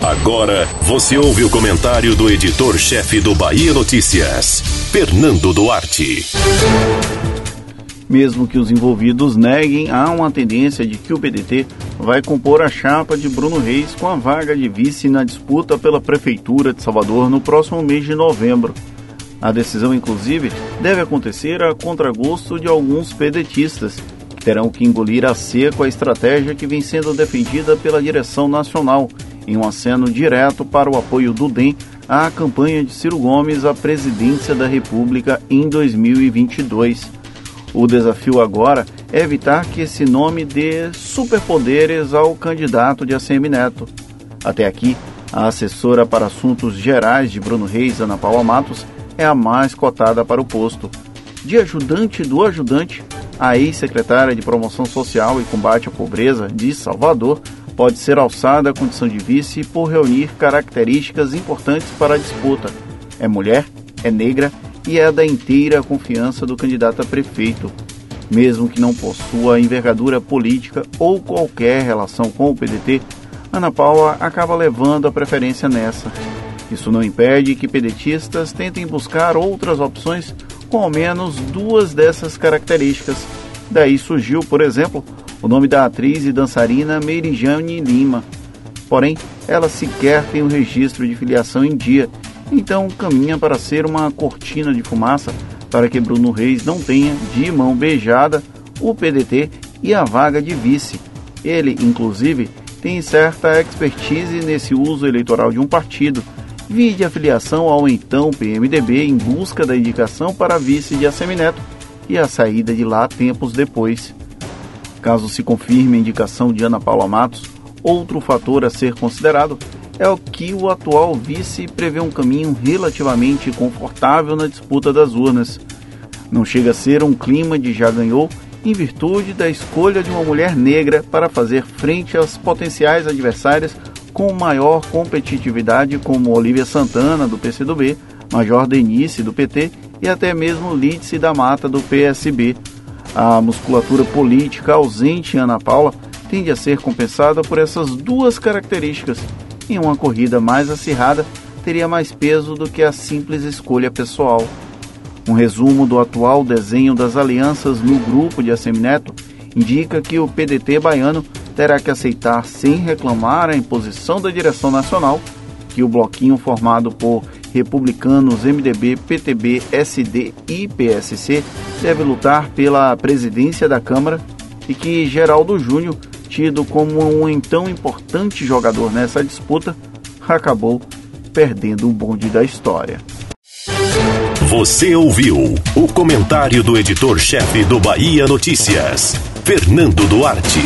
Agora você ouve o comentário do editor-chefe do Bahia Notícias, Fernando Duarte. Mesmo que os envolvidos neguem, há uma tendência de que o PDT vai compor a chapa de Bruno Reis com a vaga de vice na disputa pela Prefeitura de Salvador no próximo mês de novembro. A decisão, inclusive, deve acontecer a contragosto de alguns pedetistas, que terão que engolir a seco a estratégia que vem sendo defendida pela direção nacional em um aceno direto para o apoio do DEM à campanha de Ciro Gomes à presidência da República em 2022. O desafio agora é evitar que esse nome dê superpoderes ao candidato de ACM Neto. Até aqui, a assessora para assuntos gerais de Bruno Reis, Ana Paula Matos, é a mais cotada para o posto. De ajudante do ajudante, a ex-secretária de Promoção Social e Combate à Pobreza de Salvador pode ser alçada à condição de vice por reunir características importantes para a disputa. É mulher, é negra e é da inteira confiança do candidato a prefeito. Mesmo que não possua envergadura política ou qualquer relação com o PDT, Ana Paula acaba levando a preferência nessa. Isso não impede que pedetistas tentem buscar outras opções com ao menos duas dessas características. Daí surgiu, por exemplo, o nome da atriz e dançarina Merijane Lima. Porém, ela sequer tem um registro de filiação em dia, então caminha para ser uma cortina de fumaça para que Bruno Reis não tenha de mão beijada o PDT e a vaga de vice. Ele, inclusive, tem certa expertise nesse uso eleitoral de um partido, vide a filiação ao então PMDB em busca da indicação para vice de Assemineto e a saída de lá tempos depois. Caso se confirme a indicação de Ana Paula Matos, outro fator a ser considerado é o que o atual vice prevê um caminho relativamente confortável na disputa das urnas. Não chega a ser um clima de já ganhou em virtude da escolha de uma mulher negra para fazer frente às potenciais adversárias com maior competitividade, como Olivia Santana, do PCdoB, Major Denise, do PT e até mesmo Lídice da Mata, do PSB, a musculatura política ausente em Ana Paula tende a ser compensada por essas duas características. Em uma corrida mais acirrada, teria mais peso do que a simples escolha pessoal. Um resumo do atual desenho das alianças no grupo de Assemineto indica que o PDT baiano terá que aceitar sem reclamar a imposição da direção nacional que o bloquinho formado por republicanos, MDB, PTB, SD e PSC deve lutar pela presidência da Câmara e que Geraldo Júnior, tido como um então importante jogador nessa disputa, acabou perdendo o bonde da história. Você ouviu o comentário do editor-chefe do Bahia Notícias, Fernando Duarte.